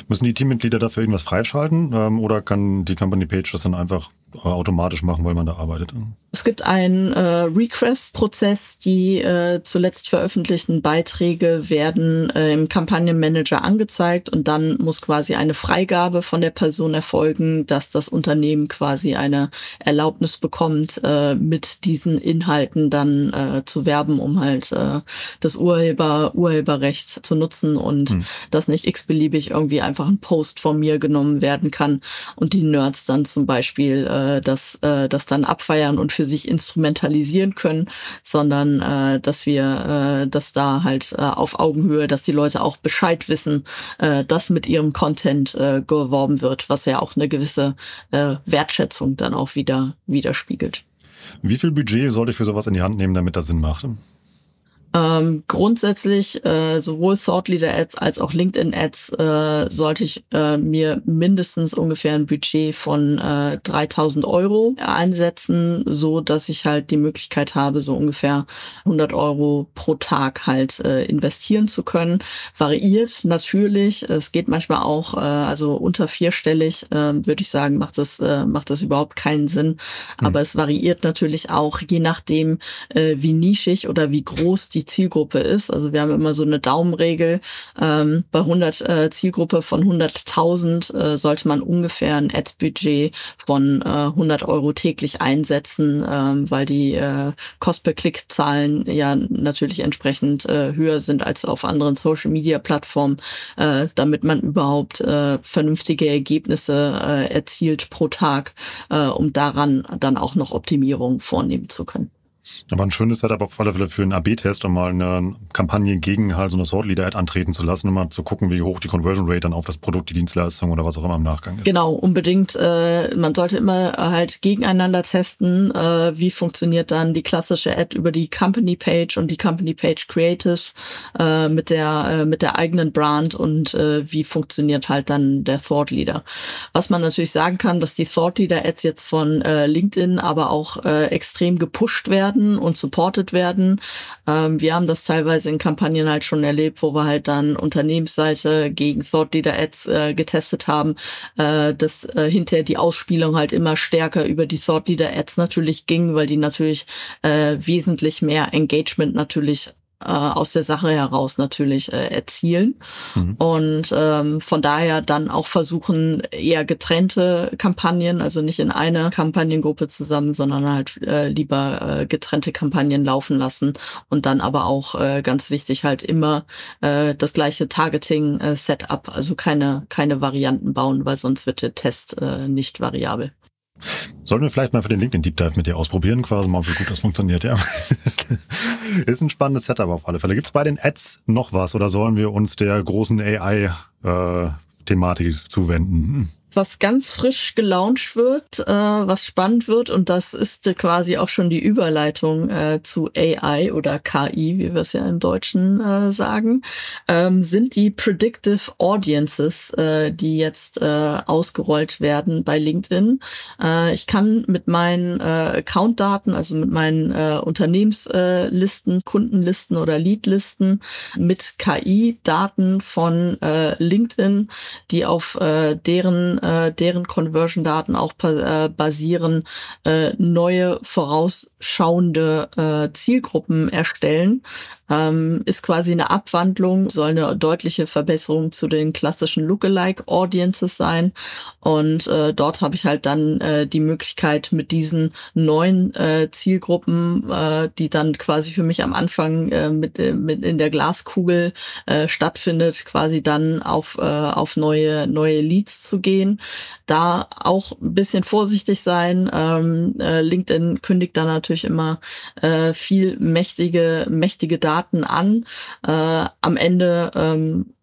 Müssen die Teammitglieder dafür irgendwas freischalten ähm, oder kann die Company Page das dann einfach automatisch machen, weil man da arbeitet. Es gibt einen äh, Request-Prozess. Die äh, zuletzt veröffentlichten Beiträge werden äh, im Kampagnenmanager angezeigt und dann muss quasi eine Freigabe von der Person erfolgen, dass das Unternehmen quasi eine Erlaubnis bekommt, äh, mit diesen Inhalten dann äh, zu werben, um halt äh, das Urheber Urheberrecht zu nutzen und hm. dass nicht x-beliebig irgendwie einfach ein Post von mir genommen werden kann und die Nerds dann zum Beispiel äh, das, äh, das dann abfeiern und für sich instrumentalisieren können, sondern äh, dass wir, äh, dass da halt äh, auf Augenhöhe, dass die Leute auch Bescheid wissen, äh, dass mit ihrem Content äh, geworben wird, was ja auch eine gewisse äh, Wertschätzung dann auch wieder widerspiegelt. Wie viel Budget sollte ich für sowas in die Hand nehmen, damit das Sinn macht? Ähm, grundsätzlich äh, sowohl Thought Leader Ads als auch LinkedIn Ads äh, sollte ich äh, mir mindestens ungefähr ein Budget von äh, 3000 Euro einsetzen, so dass ich halt die Möglichkeit habe, so ungefähr 100 Euro pro Tag halt äh, investieren zu können. Variiert natürlich. Es geht manchmal auch, äh, also unter vierstellig äh, würde ich sagen, macht das äh, macht das überhaupt keinen Sinn. Hm. Aber es variiert natürlich auch je nachdem, äh, wie nischig oder wie groß die die Zielgruppe ist. Also wir haben immer so eine Daumenregel. Ähm, bei 100 äh, Zielgruppe von 100.000 äh, sollte man ungefähr ein Ads-Budget von äh, 100 Euro täglich einsetzen, ähm, weil die äh, Cost-per-Click-Zahlen ja natürlich entsprechend äh, höher sind als auf anderen Social-Media-Plattformen, äh, damit man überhaupt äh, vernünftige Ergebnisse äh, erzielt pro Tag, äh, um daran dann auch noch Optimierungen vornehmen zu können. Aber ein schönes Setup auf alle Fälle für einen AB-Test, um mal eine Kampagne gegen halt so eine Sword Leader Ad antreten zu lassen, um mal zu gucken, wie hoch die Conversion Rate dann auf das Produkt, die Dienstleistung oder was auch immer im Nachgang ist. Genau, unbedingt. Äh, man sollte immer halt gegeneinander testen, äh, wie funktioniert dann die klassische Ad über die Company Page und die Company Page Creators äh, mit der äh, mit der eigenen Brand und äh, wie funktioniert halt dann der Thought Leader. Was man natürlich sagen kann, dass die Thought Leader Ads jetzt von äh, LinkedIn aber auch äh, extrem gepusht werden werden und supported werden. Ähm, wir haben das teilweise in Kampagnen halt schon erlebt, wo wir halt dann Unternehmensseite gegen Thought Leader Ads äh, getestet haben, äh, dass äh, hinterher die Ausspielung halt immer stärker über die Thought Leader Ads natürlich ging, weil die natürlich äh, wesentlich mehr Engagement natürlich äh, aus der Sache heraus natürlich äh, erzielen. Mhm. Und ähm, von daher dann auch versuchen, eher getrennte Kampagnen, also nicht in einer Kampagnengruppe zusammen, sondern halt äh, lieber äh, getrennte Kampagnen laufen lassen und dann aber auch äh, ganz wichtig halt immer äh, das gleiche Targeting-Setup, äh, also keine, keine Varianten bauen, weil sonst wird der Test äh, nicht variabel. Sollten wir vielleicht mal für den LinkedIn Deep Dive mit dir ausprobieren, quasi mal, wie gut das funktioniert, ja. Ist ein spannendes Setup auf alle Fälle. Gibt es bei den Ads noch was oder sollen wir uns der großen AI-Thematik äh, zuwenden? Was ganz frisch gelauncht wird, äh, was spannend wird und das ist quasi auch schon die Überleitung äh, zu AI oder KI, wie wir es ja im Deutschen äh, sagen, ähm, sind die Predictive Audiences, äh, die jetzt äh, ausgerollt werden bei LinkedIn. Äh, ich kann mit meinen Account-Daten, also mit meinen Unternehmenslisten, Kundenlisten oder Leadlisten mit KI-Daten von LinkedIn, die auf deren äh, deren Conversion-Daten auch äh, basieren, äh, neue vorausschauende äh, Zielgruppen erstellen, ähm, ist quasi eine Abwandlung, soll eine deutliche Verbesserung zu den klassischen Lookalike Audiences sein. Und äh, dort habe ich halt dann äh, die Möglichkeit mit diesen neuen äh, Zielgruppen, äh, die dann quasi für mich am Anfang äh, mit, äh, mit in der Glaskugel äh, stattfindet, quasi dann auf, äh, auf neue, neue Leads zu gehen. Da auch ein bisschen vorsichtig sein. Ähm, äh, LinkedIn kündigt da natürlich immer äh, viel mächtige, mächtige Daten Daten an. Äh, am Ende ähm,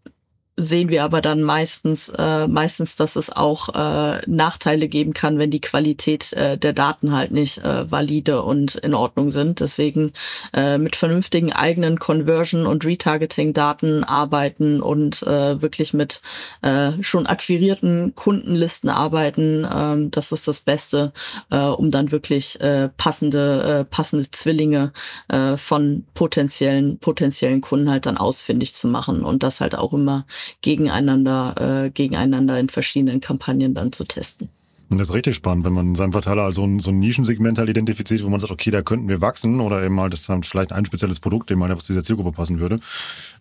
sehen wir aber dann meistens, äh, meistens, dass es auch äh, Nachteile geben kann, wenn die Qualität äh, der Daten halt nicht äh, valide und in Ordnung sind. Deswegen äh, mit vernünftigen eigenen Conversion- und Retargeting-Daten arbeiten und äh, wirklich mit äh, schon akquirierten Kundenlisten arbeiten. Ähm, das ist das Beste, äh, um dann wirklich äh, passende, äh, passende Zwillinge äh, von potenziellen, potenziellen Kunden halt dann ausfindig zu machen und das halt auch immer gegeneinander, äh, gegeneinander in verschiedenen Kampagnen dann zu testen. Und das ist richtig spannend, wenn man in seinem Verteiler also so ein, so ein Nischensegment halt identifiziert, wo man sagt, okay, da könnten wir wachsen oder eben halt, das ist dann vielleicht ein spezielles Produkt, dem mal aus dieser Zielgruppe passen würde.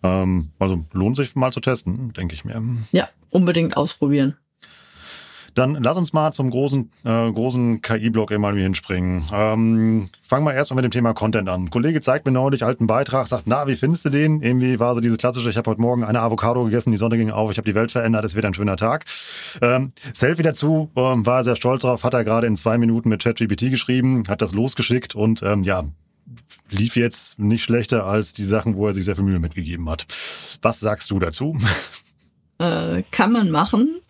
Ähm, also lohnt sich mal zu testen, denke ich mir. Ja, unbedingt ausprobieren. Dann lass uns mal zum großen, äh, großen KI-Block mal hinspringen. Ähm, fangen wir erstmal mit dem Thema Content an. Ein Kollege zeigt mir neulich alten Beitrag, sagt, na, wie findest du den? Irgendwie war so diese klassische, ich habe heute Morgen eine Avocado gegessen, die Sonne ging auf, ich habe die Welt verändert, es wird ein schöner Tag. Ähm, Selfie dazu, ähm, war sehr stolz drauf, hat er gerade in zwei Minuten mit ChatGPT geschrieben, hat das losgeschickt und ähm, ja, lief jetzt nicht schlechter als die Sachen, wo er sich sehr viel Mühe mitgegeben hat. Was sagst du dazu? Äh, kann man machen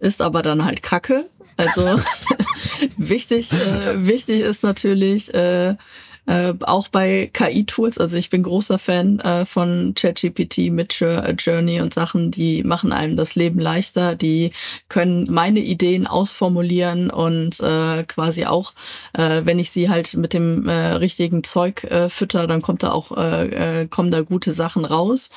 ist aber dann halt Kacke. Also wichtig, äh, wichtig ist natürlich, äh, äh, auch bei KI-Tools, also ich bin großer Fan äh, von ChatGPT mit Journey und Sachen, die machen einem das Leben leichter, die können meine Ideen ausformulieren und äh, quasi auch, äh, wenn ich sie halt mit dem äh, richtigen Zeug äh, fütter, dann kommt da auch, äh, äh, kommen da gute Sachen raus.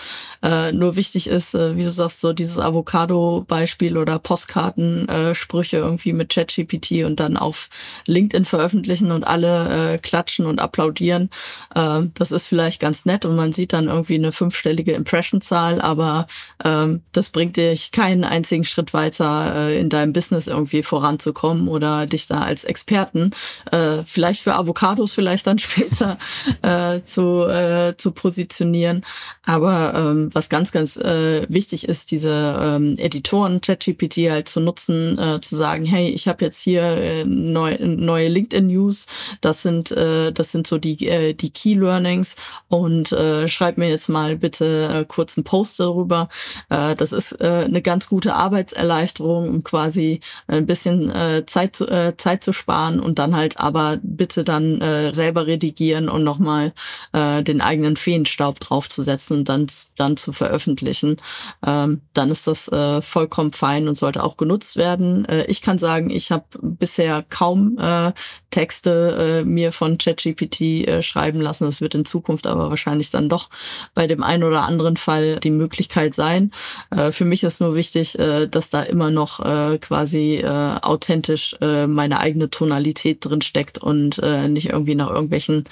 Äh, nur wichtig ist, äh, wie du sagst, so dieses Avocado-Beispiel oder Postkarten-Sprüche äh, irgendwie mit ChatGPT und dann auf LinkedIn veröffentlichen und alle äh, klatschen und uploaden applaudieren. Ähm, das ist vielleicht ganz nett und man sieht dann irgendwie eine fünfstellige Impression-Zahl, aber ähm, das bringt dich keinen einzigen Schritt weiter äh, in deinem Business irgendwie voranzukommen oder dich da als Experten äh, vielleicht für Avocados vielleicht dann später äh, zu, äh, zu positionieren. Aber ähm, was ganz, ganz äh, wichtig ist, diese ähm, Editoren, ChatGPT halt zu nutzen, äh, zu sagen, hey, ich habe jetzt hier äh, neu, neue LinkedIn-News, das sind, äh, das sind so die, äh, die Key Learnings und äh, schreib mir jetzt mal bitte äh, kurz einen Post darüber. Äh, das ist äh, eine ganz gute Arbeitserleichterung, um quasi ein bisschen äh, Zeit, zu, äh, Zeit zu sparen und dann halt aber bitte dann äh, selber redigieren und nochmal äh, den eigenen Feenstaub draufzusetzen und dann, dann zu veröffentlichen, ähm, dann ist das äh, vollkommen fein und sollte auch genutzt werden. Äh, ich kann sagen, ich habe bisher kaum äh, Texte äh, mir von ChatGPT äh, schreiben lassen. Das wird in Zukunft aber wahrscheinlich dann doch bei dem einen oder anderen Fall die Möglichkeit sein. Äh, für mich ist nur wichtig, äh, dass da immer noch äh, quasi äh, authentisch äh, meine eigene Tonalität drin steckt und äh, nicht irgendwie nach irgendwelchen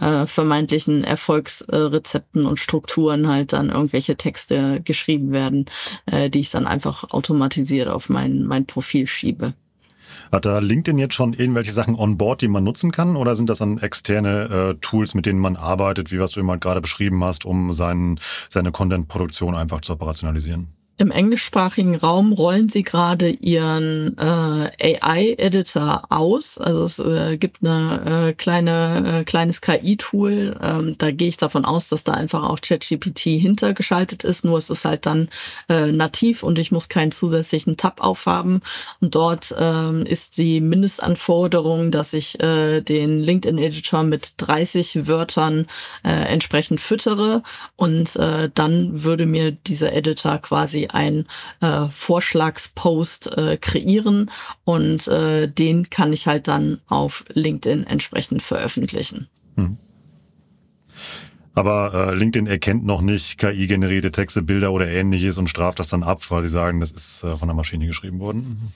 äh, vermeintlichen Erfolgsrezepten und Strukturen halt dann irgendwelche Texte geschrieben werden, äh, die ich dann einfach automatisiert auf mein, mein Profil schiebe. Hat da LinkedIn jetzt schon irgendwelche Sachen on board, die man nutzen kann? Oder sind das dann externe äh, Tools, mit denen man arbeitet, wie was du immer gerade beschrieben hast, um sein, seine Content-Produktion einfach zu operationalisieren? Im englischsprachigen Raum rollen sie gerade ihren äh, AI-Editor aus. Also es äh, gibt eine äh, kleine äh, kleines KI-Tool. Ähm, da gehe ich davon aus, dass da einfach auch ChatGPT hintergeschaltet ist. Nur ist es halt dann äh, nativ und ich muss keinen zusätzlichen Tab aufhaben. Und dort ähm, ist die Mindestanforderung, dass ich äh, den LinkedIn-Editor mit 30 Wörtern äh, entsprechend füttere und äh, dann würde mir dieser Editor quasi ein äh, Vorschlagspost äh, kreieren und äh, den kann ich halt dann auf LinkedIn entsprechend veröffentlichen. Hm. Aber äh, LinkedIn erkennt noch nicht KI-generierte Texte, Bilder oder ähnliches und straft das dann ab, weil sie sagen, das ist äh, von der Maschine geschrieben worden.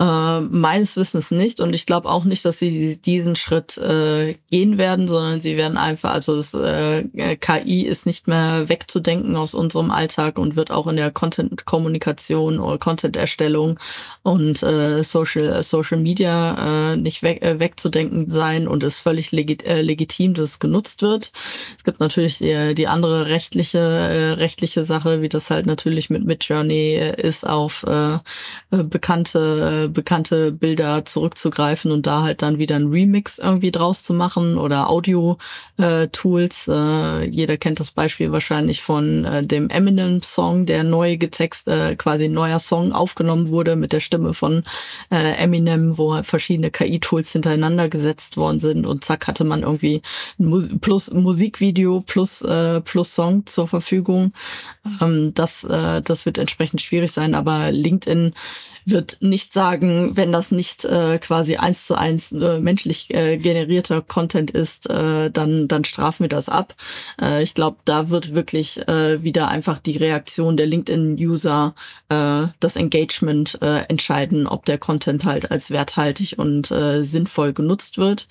Äh, meines Wissens nicht und ich glaube auch nicht, dass sie diesen Schritt äh, gehen werden, sondern sie werden einfach, also das, äh, KI ist nicht mehr wegzudenken aus unserem Alltag und wird auch in der Content-Kommunikation oder Content-Erstellung und äh, Social Social Media äh, nicht weg, äh, wegzudenken sein und ist völlig legit, äh, legitim, dass es genutzt wird. Es gibt natürlich die, die andere rechtliche äh, rechtliche Sache, wie das halt natürlich mit Midjourney äh, ist auf äh, bekannte bekannte Bilder zurückzugreifen und da halt dann wieder ein Remix irgendwie draus zu machen oder Audio-Tools. Äh, jeder kennt das Beispiel wahrscheinlich von äh, dem Eminem-Song, der neu getext, äh, quasi ein neuer Song aufgenommen wurde mit der Stimme von äh, Eminem, wo halt verschiedene KI-Tools hintereinander gesetzt worden sind und zack hatte man irgendwie Mus plus Musikvideo plus äh, plus Song zur Verfügung. Ähm, das äh, das wird entsprechend schwierig sein, aber LinkedIn wird nicht sagen wenn das nicht äh, quasi eins zu eins äh, menschlich äh, generierter Content ist, äh, dann, dann strafen wir das ab. Äh, ich glaube, da wird wirklich äh, wieder einfach die Reaktion der LinkedIn-User, äh, das Engagement äh, entscheiden, ob der Content halt als werthaltig und äh, sinnvoll genutzt wird.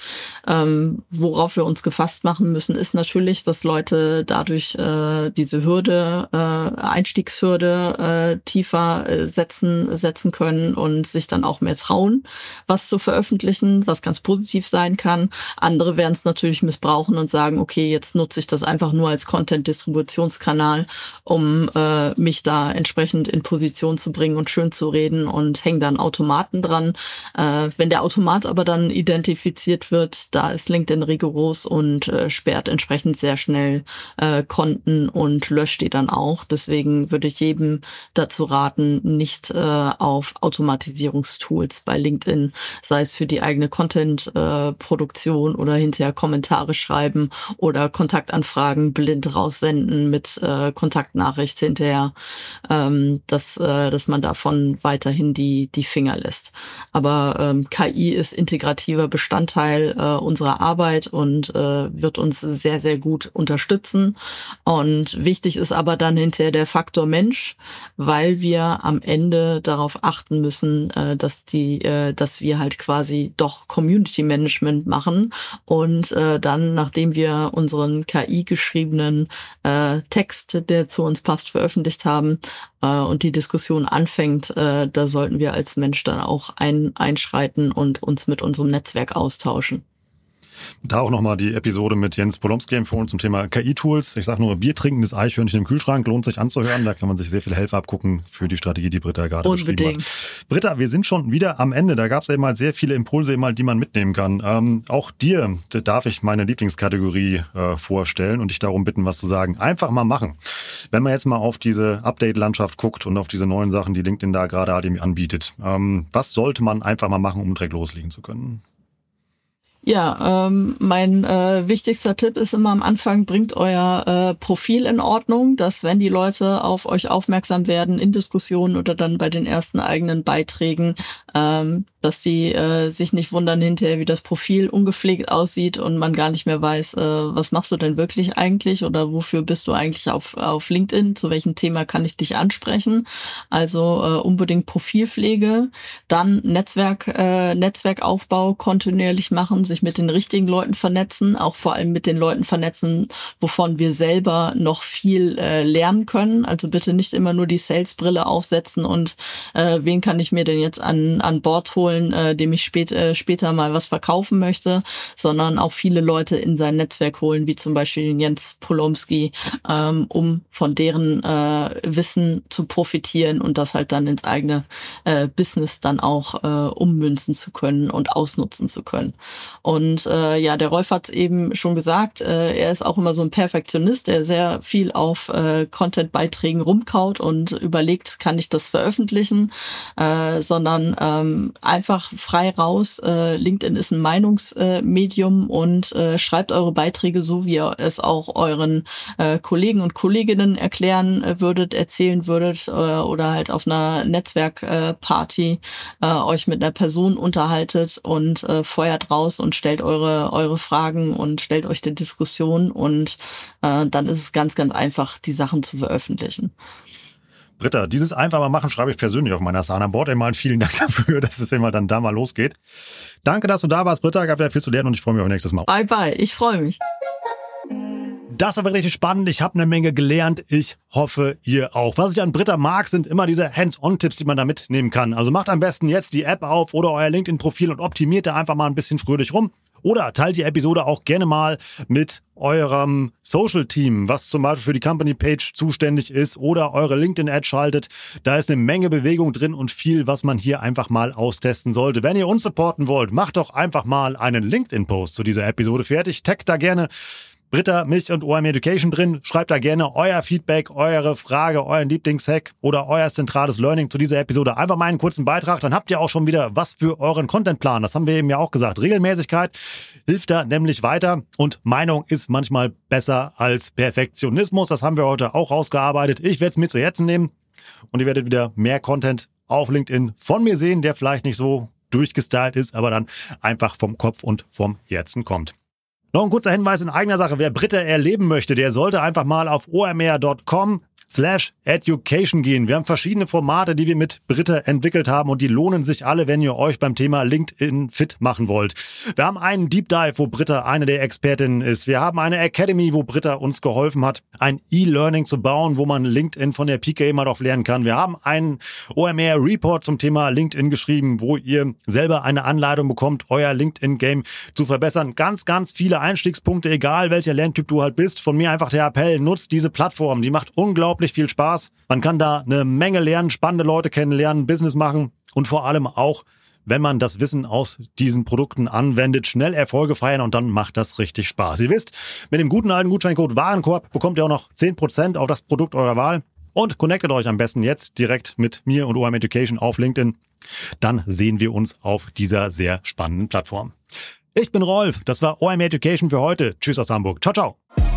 Ähm, worauf wir uns gefasst machen müssen, ist natürlich, dass Leute dadurch äh, diese Hürde, äh, Einstiegshürde äh, tiefer äh, setzen, setzen können und sich dann auch mehr trauen, was zu veröffentlichen, was ganz positiv sein kann. Andere werden es natürlich missbrauchen und sagen, okay, jetzt nutze ich das einfach nur als Content-Distributionskanal, um äh, mich da entsprechend in Position zu bringen und schön zu reden und hängen dann Automaten dran. Äh, wenn der Automat aber dann identifiziert wird, da ist LinkedIn rigoros und äh, sperrt entsprechend sehr schnell äh, Konten und löscht die dann auch. Deswegen würde ich jedem dazu raten, nicht äh, auf Automatisierungstools bei LinkedIn, sei es für die eigene Content-Produktion äh, oder hinterher Kommentare schreiben oder Kontaktanfragen blind raussenden mit äh, Kontaktnachricht hinterher, ähm, dass, äh, dass man davon weiterhin die, die Finger lässt. Aber ähm, KI ist integrativer Bestandteil äh, unserer Arbeit und äh, wird uns sehr, sehr gut unterstützen. Und wichtig ist aber dann hinterher der Faktor Mensch, weil wir am Ende darauf achten müssen, äh, dass die, äh, dass wir halt quasi doch Community Management machen und äh, dann, nachdem wir unseren KI geschriebenen äh, Text, der zu uns passt, veröffentlicht haben äh, und die Diskussion anfängt, äh, da sollten wir als Mensch dann auch ein, einschreiten und uns mit unserem Netzwerk austauschen. Da auch nochmal die Episode mit Jens Polomski empfohlen zum Thema KI-Tools. Ich sage nur, Bier trinkendes Eichhörnchen im Kühlschrank lohnt sich anzuhören. Da kann man sich sehr viel Helfer abgucken für die Strategie, die Britta gerade Unbedingt. beschrieben hat. Britta, wir sind schon wieder am Ende. Da gab es eben mal sehr viele Impulse, eben mal, die man mitnehmen kann. Ähm, auch dir darf ich meine Lieblingskategorie äh, vorstellen und dich darum bitten, was zu sagen. Einfach mal machen. Wenn man jetzt mal auf diese Update-Landschaft guckt und auf diese neuen Sachen, die LinkedIn da gerade anbietet, ähm, was sollte man einfach mal machen, um direkt loslegen zu können? Ja, ähm, mein äh, wichtigster Tipp ist immer am Anfang, bringt euer äh, Profil in Ordnung, dass wenn die Leute auf euch aufmerksam werden in Diskussionen oder dann bei den ersten eigenen Beiträgen, ähm, dass sie äh, sich nicht wundern hinterher, wie das Profil ungepflegt aussieht und man gar nicht mehr weiß, äh, was machst du denn wirklich eigentlich oder wofür bist du eigentlich auf, auf LinkedIn, zu welchem Thema kann ich dich ansprechen. Also äh, unbedingt Profilpflege, dann Netzwerk, äh, Netzwerkaufbau kontinuierlich machen, sich mit den richtigen Leuten vernetzen, auch vor allem mit den Leuten vernetzen, wovon wir selber noch viel äh, lernen können. Also bitte nicht immer nur die Salesbrille aufsetzen und äh, wen kann ich mir denn jetzt an, an Bord holen, holen, äh, dem ich spät, äh, später mal was verkaufen möchte, sondern auch viele Leute in sein Netzwerk holen, wie zum Beispiel Jens Polomski, ähm, um von deren äh, Wissen zu profitieren und das halt dann ins eigene äh, Business dann auch äh, ummünzen zu können und ausnutzen zu können. Und äh, ja, der Rolf hat eben schon gesagt, äh, er ist auch immer so ein Perfektionist, der sehr viel auf äh, Content-Beiträgen rumkaut und überlegt, kann ich das veröffentlichen, äh, sondern ähm, einfach frei raus. Äh, LinkedIn ist ein Meinungsmedium und äh, schreibt eure Beiträge so, wie ihr es auch euren äh, Kollegen und Kolleginnen erklären äh, würdet, erzählen würdet äh, oder halt auf einer Netzwerkparty äh, euch mit einer Person unterhaltet und äh, feuert raus und stellt eure, eure Fragen und stellt euch der Diskussion und äh, dann ist es ganz, ganz einfach, die Sachen zu veröffentlichen. Britta, dieses einfach mal machen schreibe ich persönlich auf meiner Sana Board. Einmal vielen Dank dafür, dass es immer dann da mal losgeht. Danke, dass du da warst, Britta. Gab wieder viel zu lernen und ich freue mich auf nächstes Mal. Bye, bye. Ich freue mich. Das war wirklich spannend. Ich habe eine Menge gelernt. Ich hoffe, ihr auch. Was ich an Britta mag, sind immer diese Hands-on-Tipps, die man da mitnehmen kann. Also macht am besten jetzt die App auf oder euer LinkedIn-Profil und optimiert da einfach mal ein bisschen fröhlich rum. Oder teilt die Episode auch gerne mal mit eurem Social-Team, was zum Beispiel für die Company-Page zuständig ist oder eure LinkedIn-Ad schaltet. Da ist eine Menge Bewegung drin und viel, was man hier einfach mal austesten sollte. Wenn ihr uns supporten wollt, macht doch einfach mal einen LinkedIn-Post zu dieser Episode fertig. Taggt da gerne Britta, mich und OM Education drin. Schreibt da gerne euer Feedback, eure Frage, euren Lieblingshack oder euer zentrales Learning zu dieser Episode. Einfach mal einen kurzen Beitrag, dann habt ihr auch schon wieder was für euren Contentplan. Das haben wir eben ja auch gesagt. Regelmäßigkeit hilft da nämlich weiter und Meinung ist manchmal besser als Perfektionismus. Das haben wir heute auch rausgearbeitet. Ich werde es mir zu Herzen nehmen und ihr werdet wieder mehr Content auf LinkedIn von mir sehen, der vielleicht nicht so durchgestylt ist, aber dann einfach vom Kopf und vom Herzen kommt. Noch ein kurzer Hinweis in eigener Sache. Wer Britta erleben möchte, der sollte einfach mal auf omr.com slash education gehen. Wir haben verschiedene Formate, die wir mit Britta entwickelt haben und die lohnen sich alle, wenn ihr euch beim Thema LinkedIn fit machen wollt. Wir haben einen Deep Dive, wo Britta eine der Expertinnen ist. Wir haben eine Academy, wo Britta uns geholfen hat, ein E-Learning zu bauen, wo man LinkedIn von der PK mal drauf lernen kann. Wir haben einen OMR Report zum Thema LinkedIn geschrieben, wo ihr selber eine Anleitung bekommt, euer LinkedIn-Game zu verbessern. Ganz, ganz viele Einstiegspunkte, egal welcher Lerntyp du halt bist. Von mir einfach der Appell, nutzt diese Plattform. Die macht unglaublich unglaublich viel Spaß. Man kann da eine Menge lernen, spannende Leute kennenlernen, Business machen und vor allem auch, wenn man das Wissen aus diesen Produkten anwendet, schnell Erfolge feiern und dann macht das richtig Spaß. Ihr wisst, mit dem guten alten Gutscheincode Warenkorb bekommt ihr auch noch 10% auf das Produkt eurer Wahl und connectet euch am besten jetzt direkt mit mir und OM Education auf LinkedIn. Dann sehen wir uns auf dieser sehr spannenden Plattform. Ich bin Rolf, das war OM Education für heute. Tschüss aus Hamburg. Ciao, ciao.